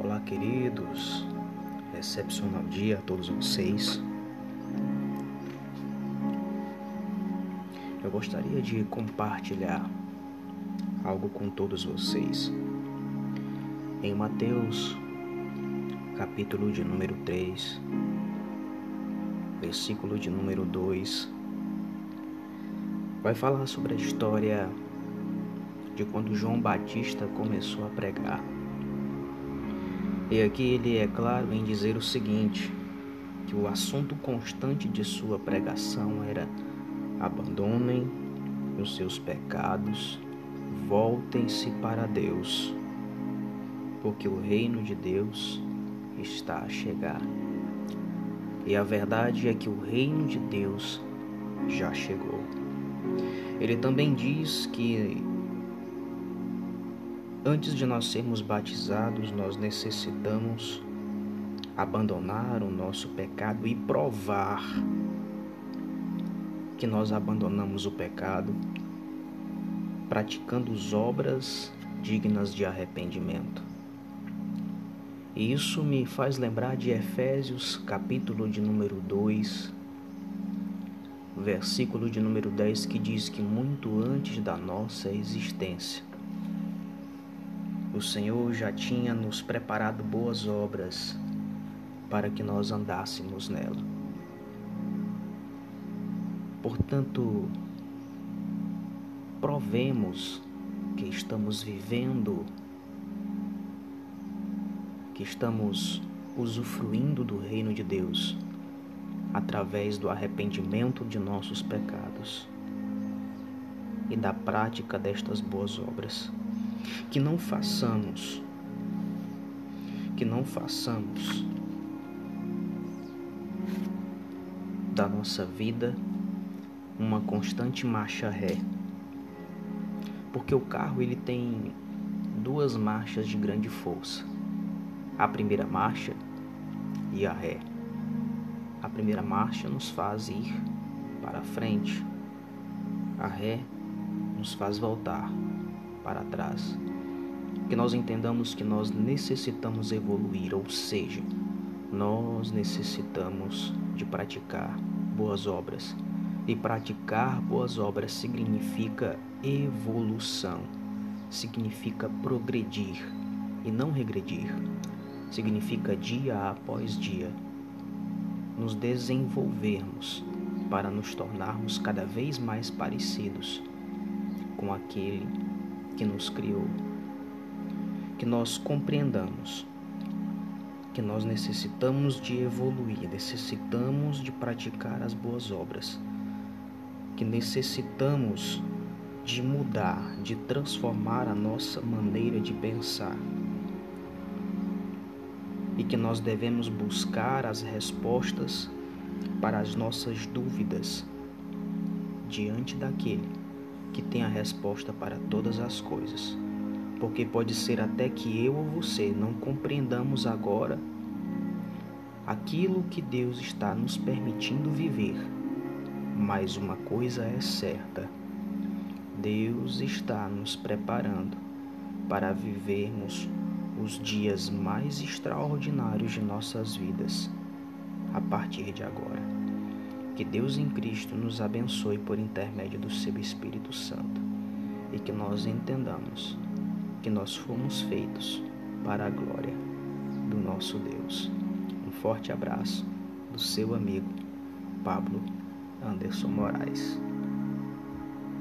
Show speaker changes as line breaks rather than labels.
Olá, queridos. Excepcional dia a todos vocês. Eu gostaria de compartilhar algo com todos vocês. Em Mateus, capítulo de número 3, versículo de número 2, vai falar sobre a história de quando João Batista começou a pregar. E aqui ele é claro em dizer o seguinte: que o assunto constante de sua pregação era abandonem os seus pecados, voltem-se para Deus, porque o reino de Deus está a chegar. E a verdade é que o reino de Deus já chegou. Ele também diz que Antes de nós sermos batizados, nós necessitamos abandonar o nosso pecado e provar que nós abandonamos o pecado praticando as obras dignas de arrependimento. E isso me faz lembrar de Efésios, capítulo de número 2, versículo de número 10, que diz que muito antes da nossa existência, o Senhor já tinha nos preparado boas obras para que nós andássemos nela. Portanto, provemos que estamos vivendo, que estamos usufruindo do reino de Deus através do arrependimento de nossos pecados e da prática destas boas obras que não façamos, que não façamos da nossa vida uma constante marcha ré. Porque o carro ele tem duas marchas de grande força. A primeira marcha e a ré. A primeira marcha nos faz ir para frente. A ré nos faz voltar para trás. Que nós entendamos que nós necessitamos evoluir, ou seja, nós necessitamos de praticar boas obras. E praticar boas obras significa evolução, significa progredir e não regredir. Significa dia após dia nos desenvolvermos para nos tornarmos cada vez mais parecidos com aquele que nos criou. Que nós compreendamos que nós necessitamos de evoluir, necessitamos de praticar as boas obras, que necessitamos de mudar, de transformar a nossa maneira de pensar. E que nós devemos buscar as respostas para as nossas dúvidas diante daquele que tem a resposta para todas as coisas. Porque pode ser até que eu ou você não compreendamos agora aquilo que Deus está nos permitindo viver. Mas uma coisa é certa: Deus está nos preparando para vivermos os dias mais extraordinários de nossas vidas a partir de agora. Que Deus em Cristo nos abençoe por intermédio do seu Espírito Santo e que nós entendamos que nós fomos feitos para a glória do nosso Deus. Um forte abraço do seu amigo Pablo Anderson Moraes.